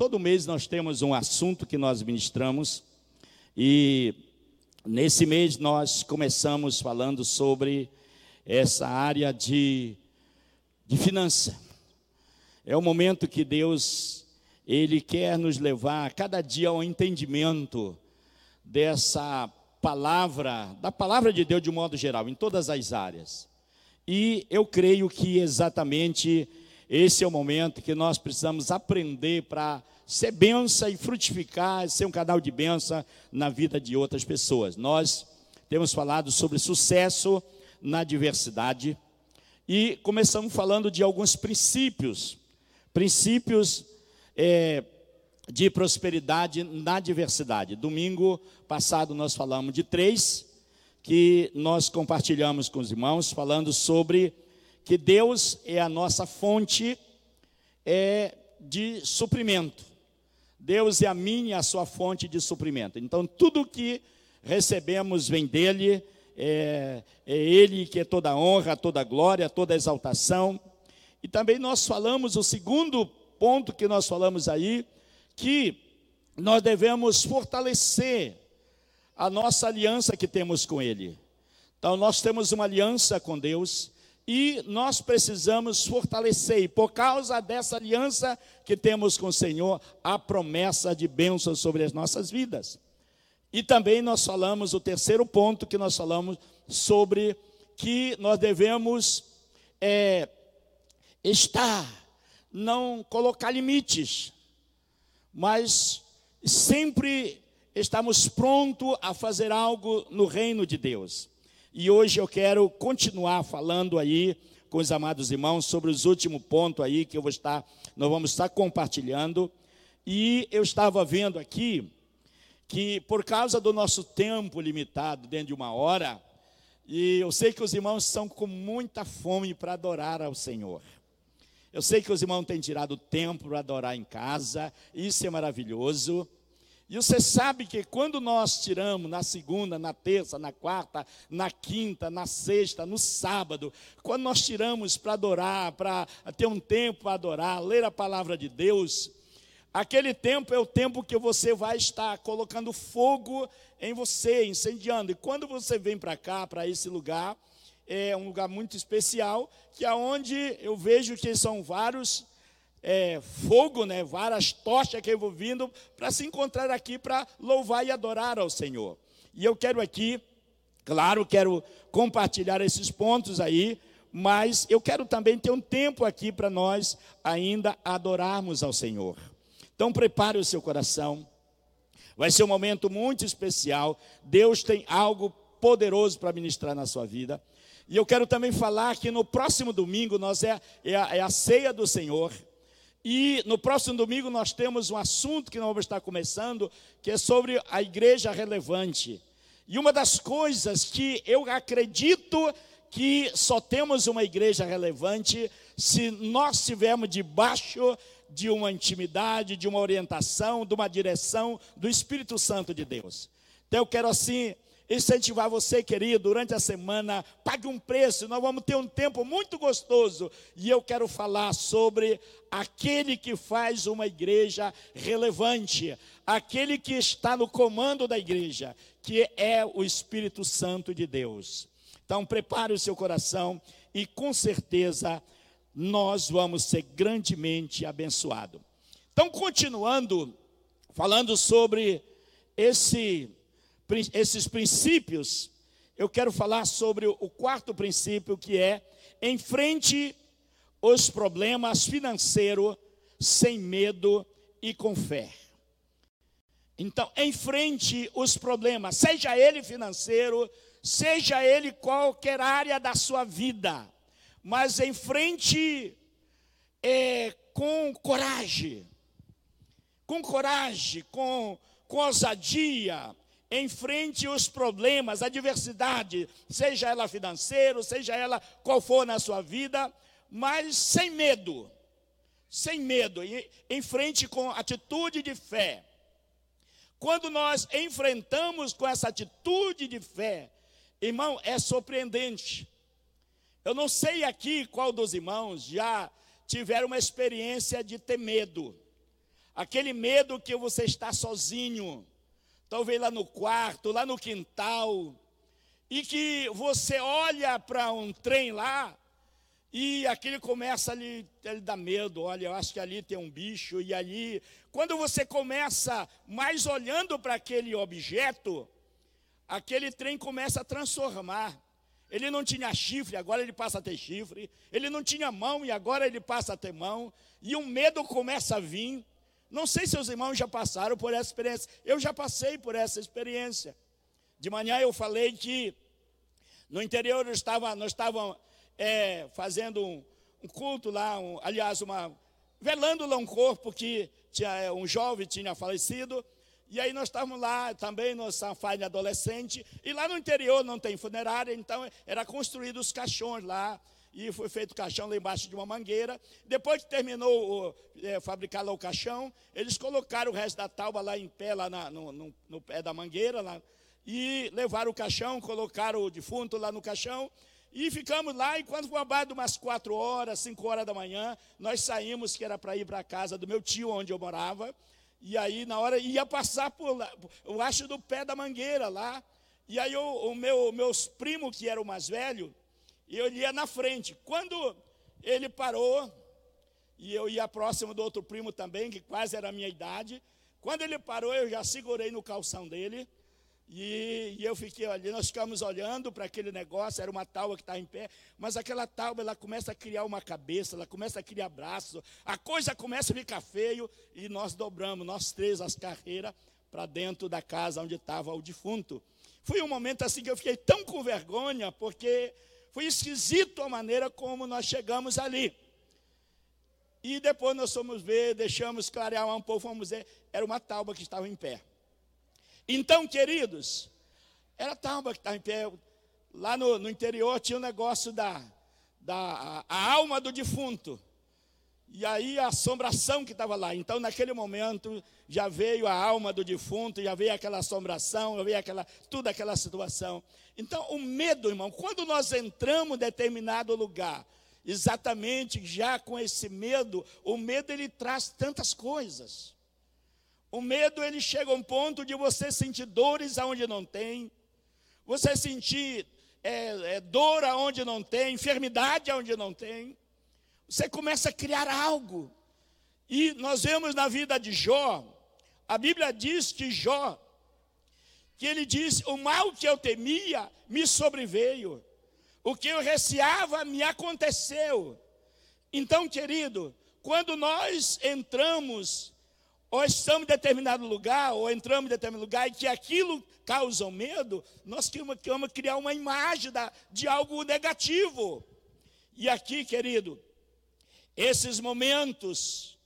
todo mês nós temos um assunto que nós ministramos e nesse mês nós começamos falando sobre essa área de, de finança. É o momento que Deus ele quer nos levar cada dia ao entendimento dessa palavra, da palavra de Deus de um modo geral, em todas as áreas. E eu creio que exatamente esse é o momento que nós precisamos aprender para ser benção e frutificar, ser um canal de benção na vida de outras pessoas. Nós temos falado sobre sucesso na diversidade e começamos falando de alguns princípios, princípios é, de prosperidade na diversidade. Domingo passado nós falamos de três que nós compartilhamos com os irmãos, falando sobre que Deus é a nossa fonte é, de suprimento. Deus é a minha, a sua fonte de suprimento. Então, tudo que recebemos vem dele, é, é ele que é toda honra, toda glória, toda exaltação. E também nós falamos, o segundo ponto que nós falamos aí, que nós devemos fortalecer a nossa aliança que temos com Ele. Então, nós temos uma aliança com Deus e nós precisamos fortalecer, e por causa dessa aliança que temos com o Senhor, a promessa de bênção sobre as nossas vidas. E também nós falamos, o terceiro ponto que nós falamos, sobre que nós devemos é, estar, não colocar limites, mas sempre estamos prontos a fazer algo no reino de Deus. E hoje eu quero continuar falando aí com os amados irmãos sobre os últimos pontos aí que eu vou estar, nós vamos estar compartilhando. E eu estava vendo aqui que por causa do nosso tempo limitado, dentro de uma hora, e eu sei que os irmãos estão com muita fome para adorar ao Senhor. Eu sei que os irmãos têm tirado tempo para adorar em casa, isso é maravilhoso. E você sabe que quando nós tiramos na segunda, na terça, na quarta, na quinta, na sexta, no sábado, quando nós tiramos para adorar, para ter um tempo para adorar, ler a palavra de Deus, aquele tempo é o tempo que você vai estar colocando fogo em você, incendiando. E quando você vem para cá, para esse lugar, é um lugar muito especial, que é onde eu vejo que são vários é, fogo, né, várias tochas que eu vou vindo para se encontrar aqui para louvar e adorar ao Senhor. E eu quero aqui, claro, quero compartilhar esses pontos aí, mas eu quero também ter um tempo aqui para nós ainda adorarmos ao Senhor. Então prepare o seu coração. Vai ser um momento muito especial. Deus tem algo poderoso para ministrar na sua vida. E eu quero também falar que no próximo domingo nós é, é, a, é a ceia do Senhor. E no próximo domingo nós temos um assunto que nós vamos estar começando, que é sobre a igreja relevante. E uma das coisas que eu acredito que só temos uma igreja relevante se nós estivermos debaixo de uma intimidade, de uma orientação, de uma direção do Espírito Santo de Deus. Então eu quero assim incentivar você, querido, durante a semana, pague um preço, nós vamos ter um tempo muito gostoso. E eu quero falar sobre aquele que faz uma igreja relevante, aquele que está no comando da igreja, que é o Espírito Santo de Deus. Então, prepare o seu coração e com certeza nós vamos ser grandemente abençoados. Então, continuando, falando sobre esse esses princípios, eu quero falar sobre o quarto princípio, que é enfrente os problemas financeiros sem medo e com fé. Então, enfrente os problemas, seja ele financeiro, seja ele qualquer área da sua vida, mas enfrente é, com coragem, com coragem, com, com ousadia, enfrente os problemas, a adversidade, seja ela financeira, seja ela qual for na sua vida, mas sem medo, sem medo, enfrente com atitude de fé. Quando nós enfrentamos com essa atitude de fé, irmão, é surpreendente. Eu não sei aqui qual dos irmãos já tiveram uma experiência de ter medo. aquele medo que você está sozinho, talvez lá no quarto, lá no quintal, e que você olha para um trem lá e aquele começa ali, ele dá medo, olha, eu acho que ali tem um bicho, e ali, quando você começa mais olhando para aquele objeto, aquele trem começa a transformar. Ele não tinha chifre, agora ele passa a ter chifre. Ele não tinha mão e agora ele passa a ter mão. E o medo começa a vir. Não sei se os irmãos já passaram por essa experiência. Eu já passei por essa experiência. De manhã eu falei que no interior eu estava, nós estávamos é, fazendo um, um, culto lá, um, aliás, uma, velando lá um corpo que tinha, é, um jovem tinha falecido. E aí nós estávamos lá também no Sanfine adolescente. E lá no interior não tem funerária, então era construído os caixões lá. E foi feito o caixão lá embaixo de uma mangueira. Depois que terminou é, fabricar lá o caixão, eles colocaram o resto da tábua lá em pé, lá na, no, no, no, pé da mangueira. Lá, e levaram o caixão, colocaram o defunto lá no caixão. E ficamos lá, e quando foi abaixo umas quatro horas, cinco horas da manhã, nós saímos, que era para ir para a casa do meu tio, onde eu morava. E aí, na hora, ia passar por lá, eu acho do pé da mangueira lá. E aí, o, o meu, meus primos, que eram mais velhos, eu ia na frente. Quando ele parou, e eu ia próximo do outro primo também, que quase era a minha idade. Quando ele parou, eu já segurei no calção dele. E, e, eu fiquei ali, nós ficamos olhando para aquele negócio, era uma tábua que estava em pé, mas aquela tábua ela começa a criar uma cabeça, ela começa a criar braços, a coisa começa a ficar feio, e nós dobramos, nós três, as carreiras, para dentro da casa onde estava o defunto. Foi um momento assim que eu fiquei tão com vergonha, porque foi esquisito a maneira como nós chegamos ali. E depois nós fomos ver, deixamos clarear um pouco, fomos ver, era uma tábua que estava em pé. Então, queridos, era tábua que estava em pé. Lá no, no, interior tinha um negócio da, da a, a alma do defunto. E aí a assombração que estava lá. Então, naquele momento, já veio a alma do defunto, já veio aquela assombração, já veio aquela, toda aquela situação. Então, o medo, irmão, quando nós entramos em determinado lugar, exatamente já com esse medo, o medo ele traz tantas coisas. O medo ele chega a um ponto de você sentir dores aonde não tem, você sentir é, é, dor aonde não tem, enfermidade aonde não tem. Você começa a criar algo. E nós vemos na vida de Jó, a Bíblia diz que Jó, que ele diz: O mal que eu temia me sobreveio, o que eu receava me aconteceu. Então, querido, quando nós entramos ou estamos em determinado lugar, ou entramos em determinado lugar, e que aquilo causa medo, nós queremos, criar uma imagem de algo negativo. E aqui, querido, esses momentos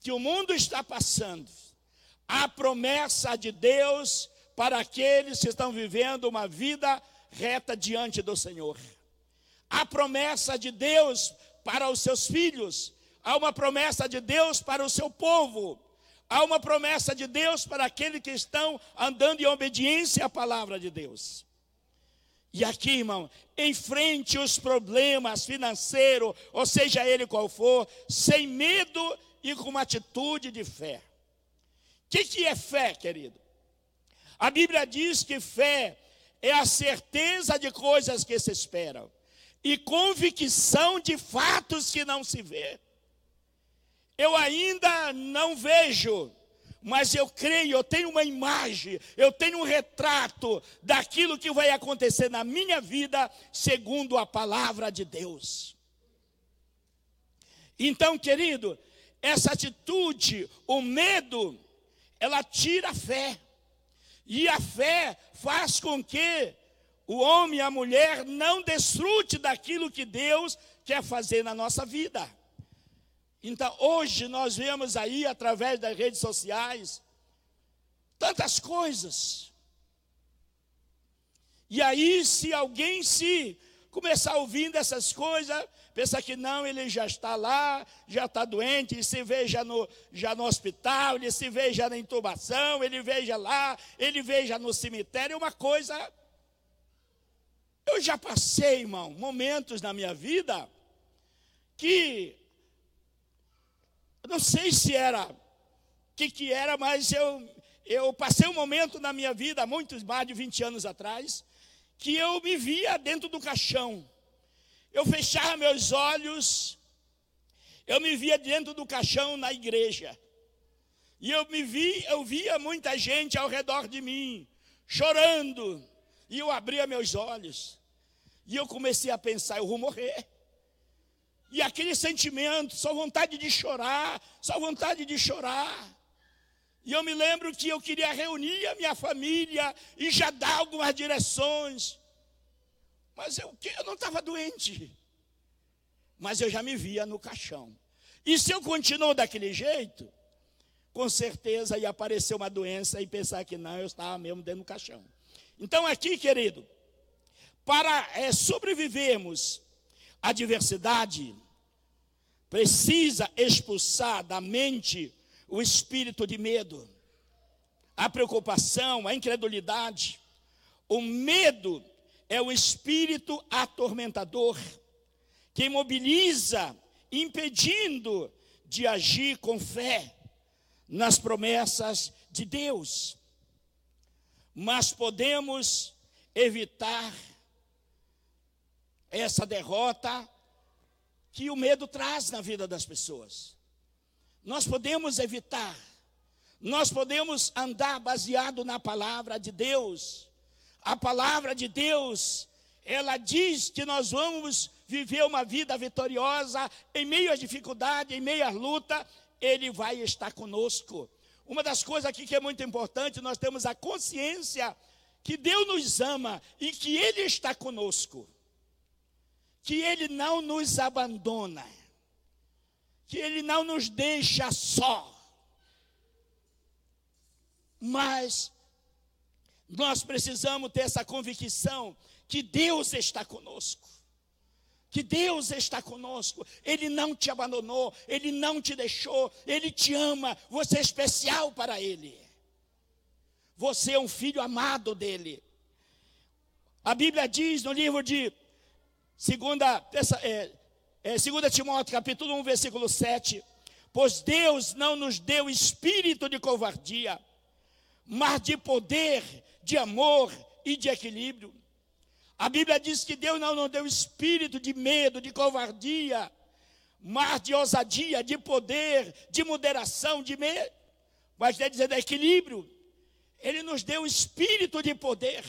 que o mundo está passando, a promessa de Deus para aqueles que estão vivendo uma vida reta diante do Senhor. A promessa de Deus para os seus filhos, há uma promessa de Deus para o seu povo. Há uma promessa de Deus para aqueles que estão andando em obediência à palavra de Deus. E aqui, irmão, enfrente os problemas financeiros, ou seja ele qual for, sem medo e com uma atitude de fé. O que, que é fé, querido? A Bíblia diz que fé é a certeza de coisas que se esperam e convicção de fatos que não se vê. Eu ainda não vejo, mas eu creio, eu tenho uma imagem, eu tenho um retrato daquilo que vai acontecer na minha vida, segundo a palavra de Deus. Então, querido, essa atitude, o medo, ela tira a fé. E a fé faz com que o homem e a mulher não desfrute daquilo que Deus quer fazer na nossa vida. Então, hoje nós vemos aí, através das redes sociais, tantas coisas. E aí, se alguém se começar ouvindo essas coisas, pensa que não, ele já está lá, já está doente, ele se veja no, já no hospital, ele se veja na intubação, ele veja lá, ele veja no cemitério, é uma coisa. Eu já passei, irmão, momentos na minha vida que não sei se era que, que era, mas eu, eu passei um momento na minha vida, muitos mais de 20 anos atrás, que eu me via dentro do caixão. Eu fechava meus olhos, eu me via dentro do caixão na igreja. E eu me vi, eu via muita gente ao redor de mim, chorando. E eu abria meus olhos. E eu comecei a pensar, eu vou morrer. E aquele sentimento, só vontade de chorar, só vontade de chorar. E eu me lembro que eu queria reunir a minha família e já dar algumas direções. Mas eu, eu não estava doente. Mas eu já me via no caixão. E se eu continuo daquele jeito, com certeza ia aparecer uma doença e pensar que não, eu estava mesmo dentro do caixão. Então, aqui, querido, para é, sobrevivermos à diversidade, precisa expulsar da mente o espírito de medo, a preocupação, a incredulidade. O medo é o espírito atormentador que imobiliza, impedindo de agir com fé nas promessas de Deus. Mas podemos evitar essa derrota que o medo traz na vida das pessoas. Nós podemos evitar, nós podemos andar baseado na palavra de Deus. A palavra de Deus, ela diz que nós vamos viver uma vida vitoriosa em meio à dificuldade, em meio à luta, Ele vai estar conosco. Uma das coisas aqui que é muito importante, nós temos a consciência que Deus nos ama e que Ele está conosco, que Ele não nos abandona que Ele não nos deixa só. Mas nós precisamos ter essa convicção que Deus está conosco. Que Deus está conosco, Ele não te abandonou, Ele não te deixou, Ele te ama, você é especial para Ele. Você é um filho amado dele. A Bíblia diz no livro de segunda, é, é, 2 Timóteo capítulo 1, versículo 7. Pois Deus não nos deu espírito de covardia, mas de poder, de amor e de equilíbrio. A Bíblia diz que Deus não nos deu espírito de medo, de covardia, mas de ousadia, de poder, de moderação, de medo, mas quer dizer de equilíbrio. Ele nos deu espírito de poder.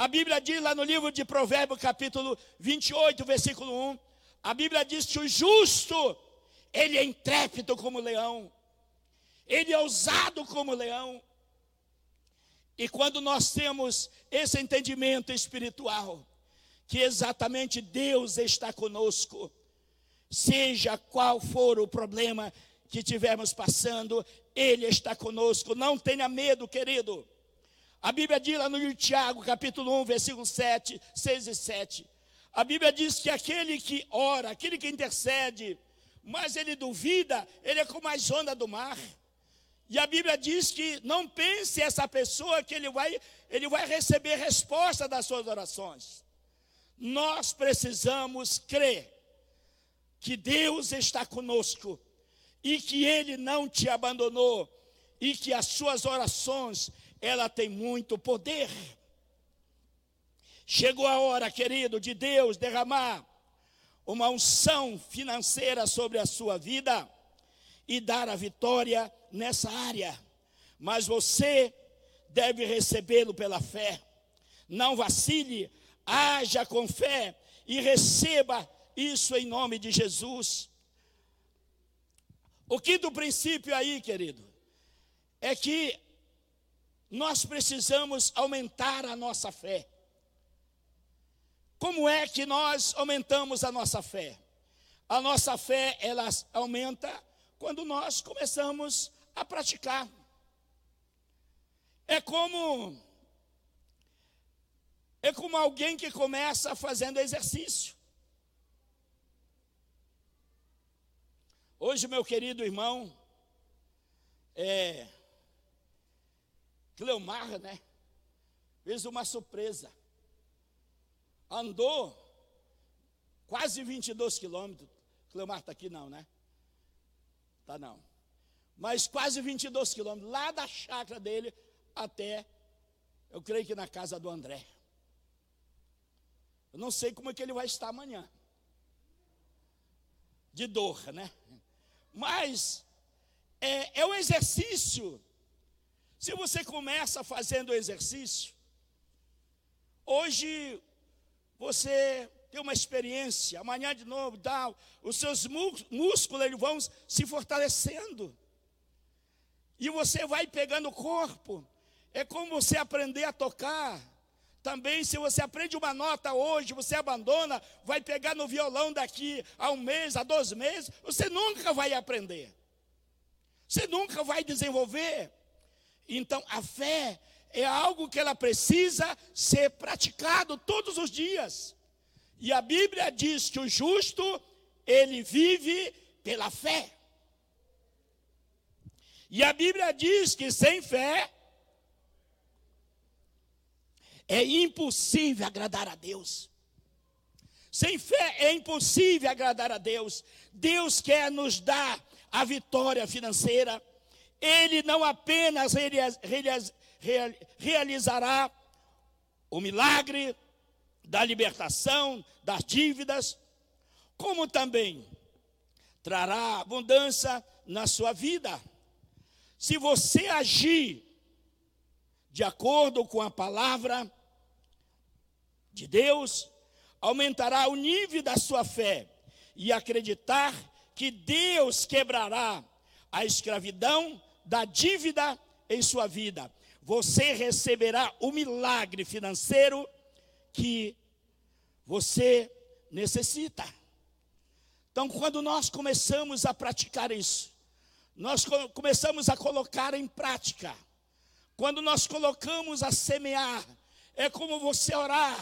A Bíblia diz lá no livro de Provérbios, capítulo 28, versículo 1, a Bíblia diz que o justo, ele é intrépido como leão, ele é ousado como leão. E quando nós temos esse entendimento espiritual, que exatamente Deus está conosco, seja qual for o problema que tivermos passando, Ele está conosco. Não tenha medo, querido. A Bíblia diz lá no Tiago, capítulo 1, versículo 7, 6 e 7. A Bíblia diz que aquele que ora, aquele que intercede, mas ele duvida, ele é como as ondas do mar. E a Bíblia diz que não pense essa pessoa que ele vai, ele vai receber resposta das suas orações. Nós precisamos crer que Deus está conosco e que ele não te abandonou e que as suas orações ela tem muito poder. Chegou a hora, querido, de Deus derramar uma unção financeira sobre a sua vida e dar a vitória nessa área. Mas você deve recebê-lo pela fé. Não vacile, haja com fé e receba isso em nome de Jesus. O quinto princípio aí, querido, é que nós precisamos aumentar a nossa fé. Como é que nós aumentamos a nossa fé? A nossa fé, ela aumenta quando nós começamos a praticar. É como é como alguém que começa fazendo exercício. Hoje, meu querido irmão, é, Cleomar, né? Fez uma surpresa andou quase 22 quilômetros. Cleomar está aqui não, né? Tá não. mas quase 22 quilômetros, lá da chácara dele até, eu creio que na casa do André. Eu não sei como é que ele vai estar amanhã. De dor, né? Mas é, é um exercício. Se você começa fazendo exercício, hoje você tem uma experiência, amanhã de novo, tal, os seus músculos eles vão se fortalecendo. E você vai pegando o corpo. É como você aprender a tocar. Também, se você aprende uma nota hoje, você abandona, vai pegar no violão daqui a um mês, a dois meses, você nunca vai aprender. Você nunca vai desenvolver. Então, a fé é algo que ela precisa ser praticado todos os dias. E a Bíblia diz que o justo, ele vive pela fé. E a Bíblia diz que sem fé é impossível agradar a Deus. Sem fé é impossível agradar a Deus. Deus quer nos dar a vitória financeira. Ele não apenas realizará o milagre da libertação das dívidas, como também trará abundância na sua vida. Se você agir de acordo com a palavra de Deus, aumentará o nível da sua fé e acreditar que Deus quebrará a escravidão da dívida em sua vida. Você receberá o milagre financeiro que você necessita. Então, quando nós começamos a praticar isso, nós começamos a colocar em prática. Quando nós colocamos a semear, é como você orar.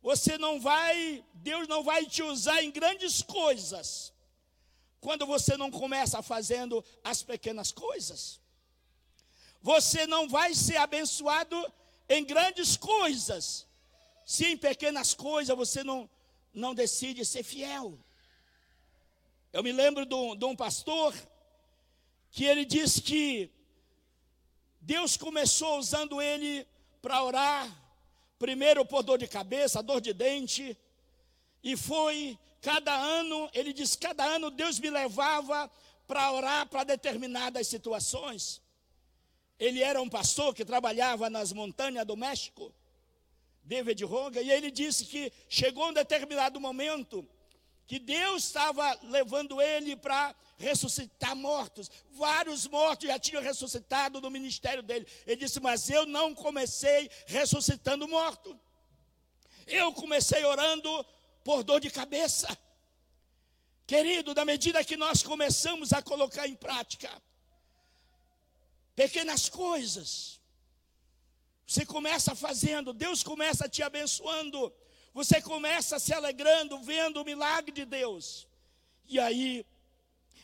Você não vai, Deus não vai te usar em grandes coisas, quando você não começa fazendo as pequenas coisas. Você não vai ser abençoado em grandes coisas, se em pequenas coisas você não, não decide ser fiel. Eu me lembro de um, de um pastor que ele disse que Deus começou usando ele para orar, primeiro por dor de cabeça, dor de dente, e foi cada ano, ele disse, cada ano Deus me levava para orar para determinadas situações. Ele era um pastor que trabalhava nas montanhas do México, David Roga, e ele disse que chegou um determinado momento que Deus estava levando ele para ressuscitar mortos. Vários mortos já tinham ressuscitado no ministério dele. Ele disse: Mas eu não comecei ressuscitando morto. Eu comecei orando por dor de cabeça. Querido, da medida que nós começamos a colocar em prática pequenas coisas, você começa fazendo, Deus começa te abençoando. Você começa se alegrando, vendo o milagre de Deus. E aí,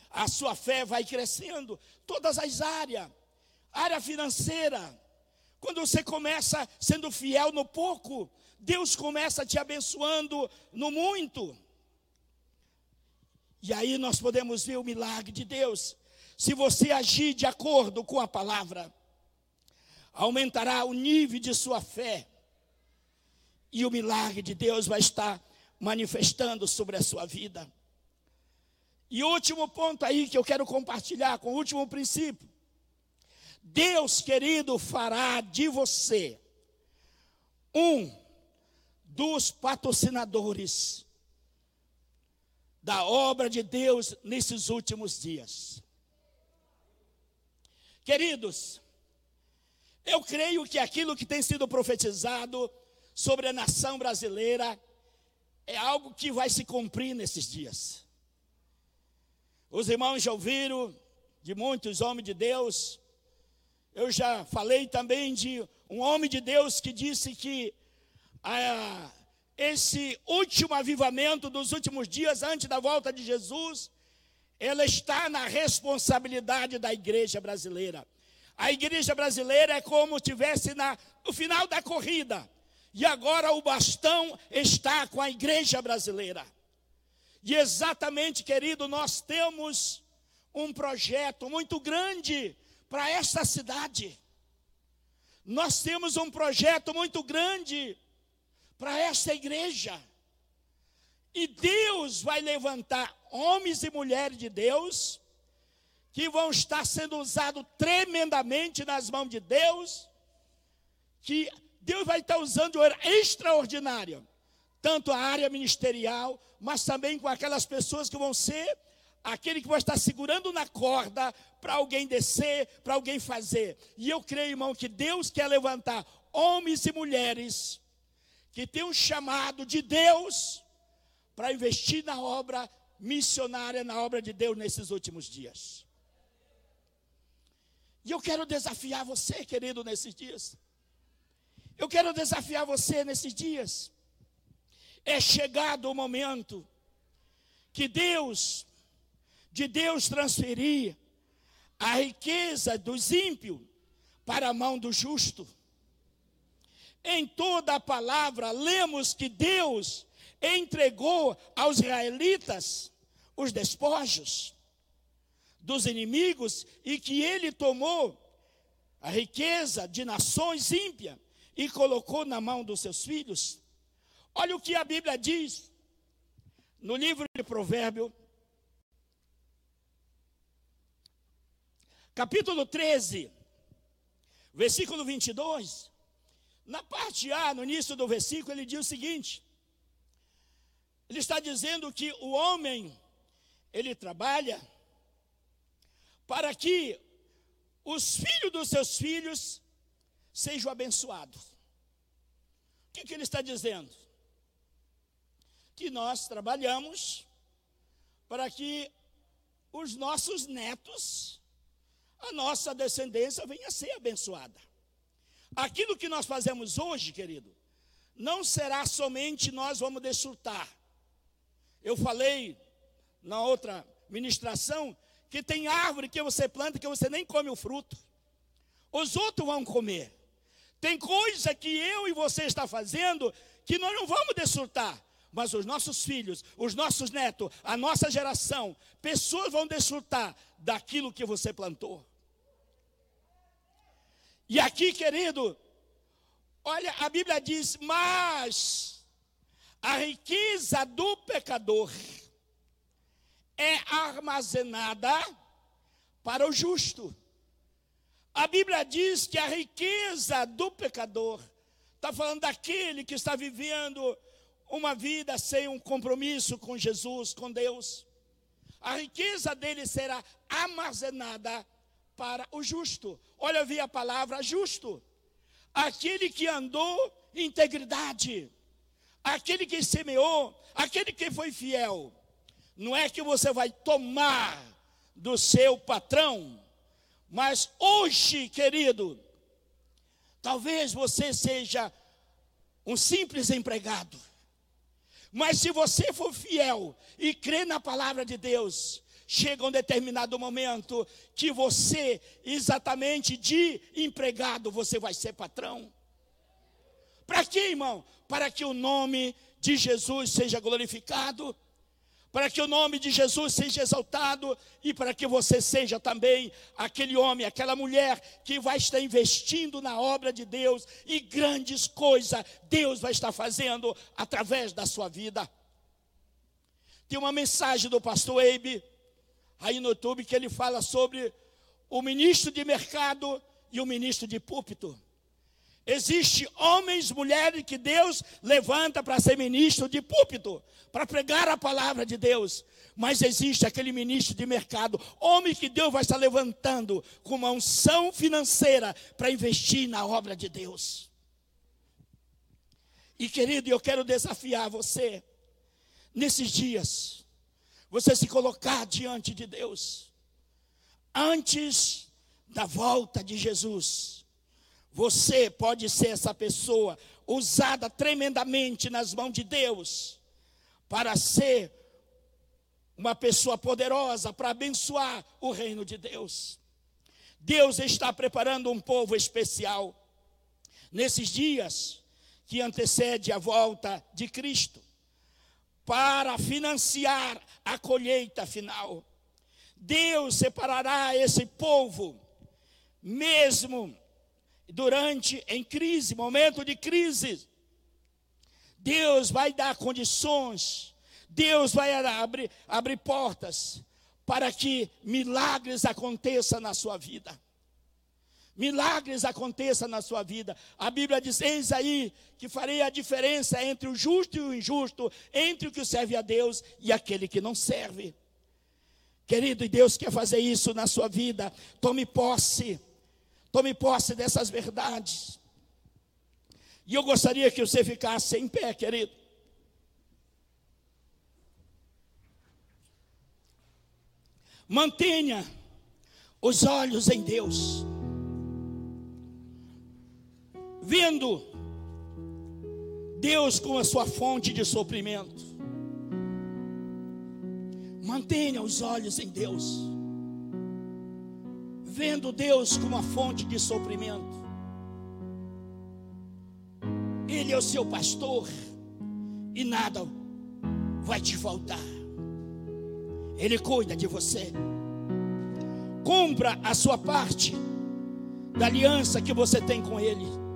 a sua fé vai crescendo. Todas as áreas. Área financeira. Quando você começa sendo fiel no pouco, Deus começa te abençoando no muito. E aí nós podemos ver o milagre de Deus. Se você agir de acordo com a palavra, aumentará o nível de sua fé e o milagre de Deus vai estar manifestando sobre a sua vida. E último ponto aí que eu quero compartilhar com o último princípio. Deus, querido, fará de você um dos patrocinadores da obra de Deus nesses últimos dias. Queridos, eu creio que aquilo que tem sido profetizado sobre a nação brasileira é algo que vai se cumprir nesses dias. Os irmãos já ouviram de muitos homens de Deus. Eu já falei também de um homem de Deus que disse que ah, esse último avivamento dos últimos dias, antes da volta de Jesus, ela está na responsabilidade da igreja brasileira. A igreja brasileira é como se estivesse no final da corrida. E agora o bastão está com a igreja brasileira. E exatamente, querido, nós temos um projeto muito grande para esta cidade. Nós temos um projeto muito grande para esta igreja. E Deus vai levantar homens e mulheres de Deus que vão estar sendo usados tremendamente nas mãos de Deus, que Deus vai estar usando de maneira extraordinária, tanto a área ministerial, mas também com aquelas pessoas que vão ser aquele que vai estar segurando na corda para alguém descer, para alguém fazer. E eu creio, irmão, que Deus quer levantar homens e mulheres que têm um chamado de Deus para investir na obra missionária, na obra de Deus nesses últimos dias. E eu quero desafiar você, querido, nesses dias. Eu quero desafiar você nesses dias. É chegado o momento que Deus, de Deus transferir a riqueza dos ímpios para a mão do justo. Em toda a palavra, lemos que Deus entregou aos israelitas os despojos dos inimigos e que ele tomou a riqueza de nações ímpias e colocou na mão dos seus filhos. Olha o que a Bíblia diz no livro de Provérbio, capítulo 13, versículo 22. Na parte A, no início do versículo, ele diz o seguinte: ele está dizendo que o homem, ele trabalha para que os filhos dos seus filhos sejam abençoados. O que, que ele está dizendo? Que nós trabalhamos para que os nossos netos, a nossa descendência venha a ser abençoada. Aquilo que nós fazemos hoje, querido, não será somente nós vamos desfrutar. Eu falei na outra ministração que tem árvore que você planta que você nem come o fruto. Os outros vão comer. Tem coisa que eu e você está fazendo que nós não vamos desfrutar. Mas os nossos filhos, os nossos netos, a nossa geração, pessoas vão desfrutar daquilo que você plantou. E aqui, querido, olha, a Bíblia diz: Mas a riqueza do pecador é armazenada para o justo. A Bíblia diz que a riqueza do pecador está falando daquele que está vivendo uma vida sem um compromisso com Jesus, com Deus. A riqueza dele será armazenada para o justo. Olha, eu vi a palavra justo. Aquele que andou em integridade, aquele que semeou, aquele que foi fiel. Não é que você vai tomar do seu patrão, mas hoje, querido, talvez você seja um simples empregado. Mas se você for fiel e crer na palavra de Deus, chega um determinado momento que você, exatamente de empregado, você vai ser patrão. Para quê, irmão? Para que o nome de Jesus seja glorificado para que o nome de Jesus seja exaltado e para que você seja também aquele homem, aquela mulher que vai estar investindo na obra de Deus e grandes coisas Deus vai estar fazendo através da sua vida. Tem uma mensagem do pastor Eibe aí no YouTube que ele fala sobre o ministro de mercado e o ministro de púlpito. Existe homens, mulheres que Deus levanta para ser ministro de púlpito, para pregar a palavra de Deus. Mas existe aquele ministro de mercado, homem que Deus vai estar levantando com uma unção financeira para investir na obra de Deus. E querido, eu quero desafiar você nesses dias, você se colocar diante de Deus, antes da volta de Jesus você pode ser essa pessoa usada tremendamente nas mãos de Deus para ser uma pessoa poderosa para abençoar o reino de Deus. Deus está preparando um povo especial nesses dias que antecede a volta de Cristo para financiar a colheita final. Deus separará esse povo, mesmo durante em crise, momento de crise. Deus vai dar condições, Deus vai abrir, abrir portas para que milagres aconteçam na sua vida. Milagres aconteçam na sua vida. A Bíblia diz: Eis aí que farei a diferença entre o justo e o injusto, entre o que serve a Deus e aquele que não serve. Querido, e Deus quer fazer isso na sua vida. Tome posse, tome posse dessas verdades. E eu gostaria que você ficasse em pé, querido. Mantenha os olhos em Deus, vendo Deus como a sua fonte de suprimento. Mantenha os olhos em Deus, vendo Deus como a fonte de suprimento. Ele é o seu pastor e nada vai te faltar. Ele cuida de você. Cumpra a sua parte da aliança que você tem com Ele.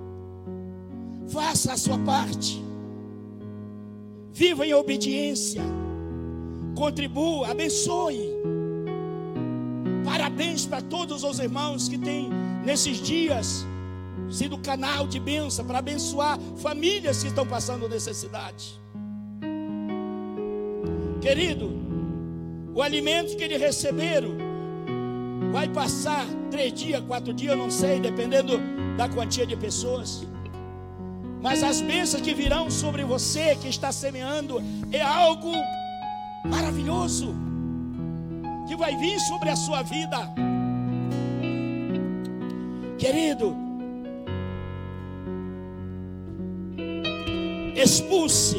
Faça a sua parte. Viva em obediência. Contribua, abençoe. Parabéns para todos os irmãos que têm nesses dias sido canal de bênção para abençoar famílias que estão passando necessidade. Querido, o alimento que eles receberam vai passar três dias, quatro dias, não sei, dependendo da quantia de pessoas. Mas as bênçãos que virão sobre você que está semeando é algo maravilhoso que vai vir sobre a sua vida. Querido, expulse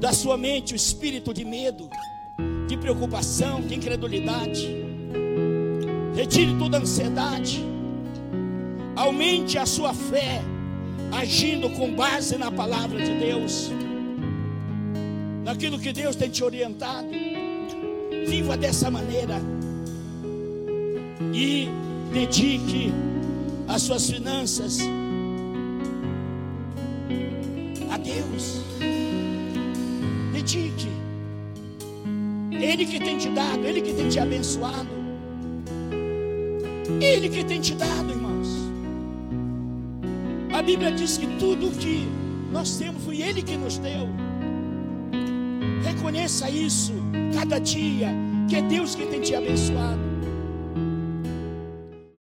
da sua mente o espírito de medo, de preocupação, de incredulidade. Retire toda a ansiedade. Aumente a sua fé, agindo com base na palavra de Deus, naquilo que Deus tem te orientado. Viva dessa maneira e dedique as suas finanças a Deus. Dedique. Ele que tem te dado, Ele que tem te abençoado. Ele que tem te dado. A Bíblia diz que tudo que nós temos foi Ele que nos deu. Reconheça isso cada dia, que é Deus que tem te abençoado.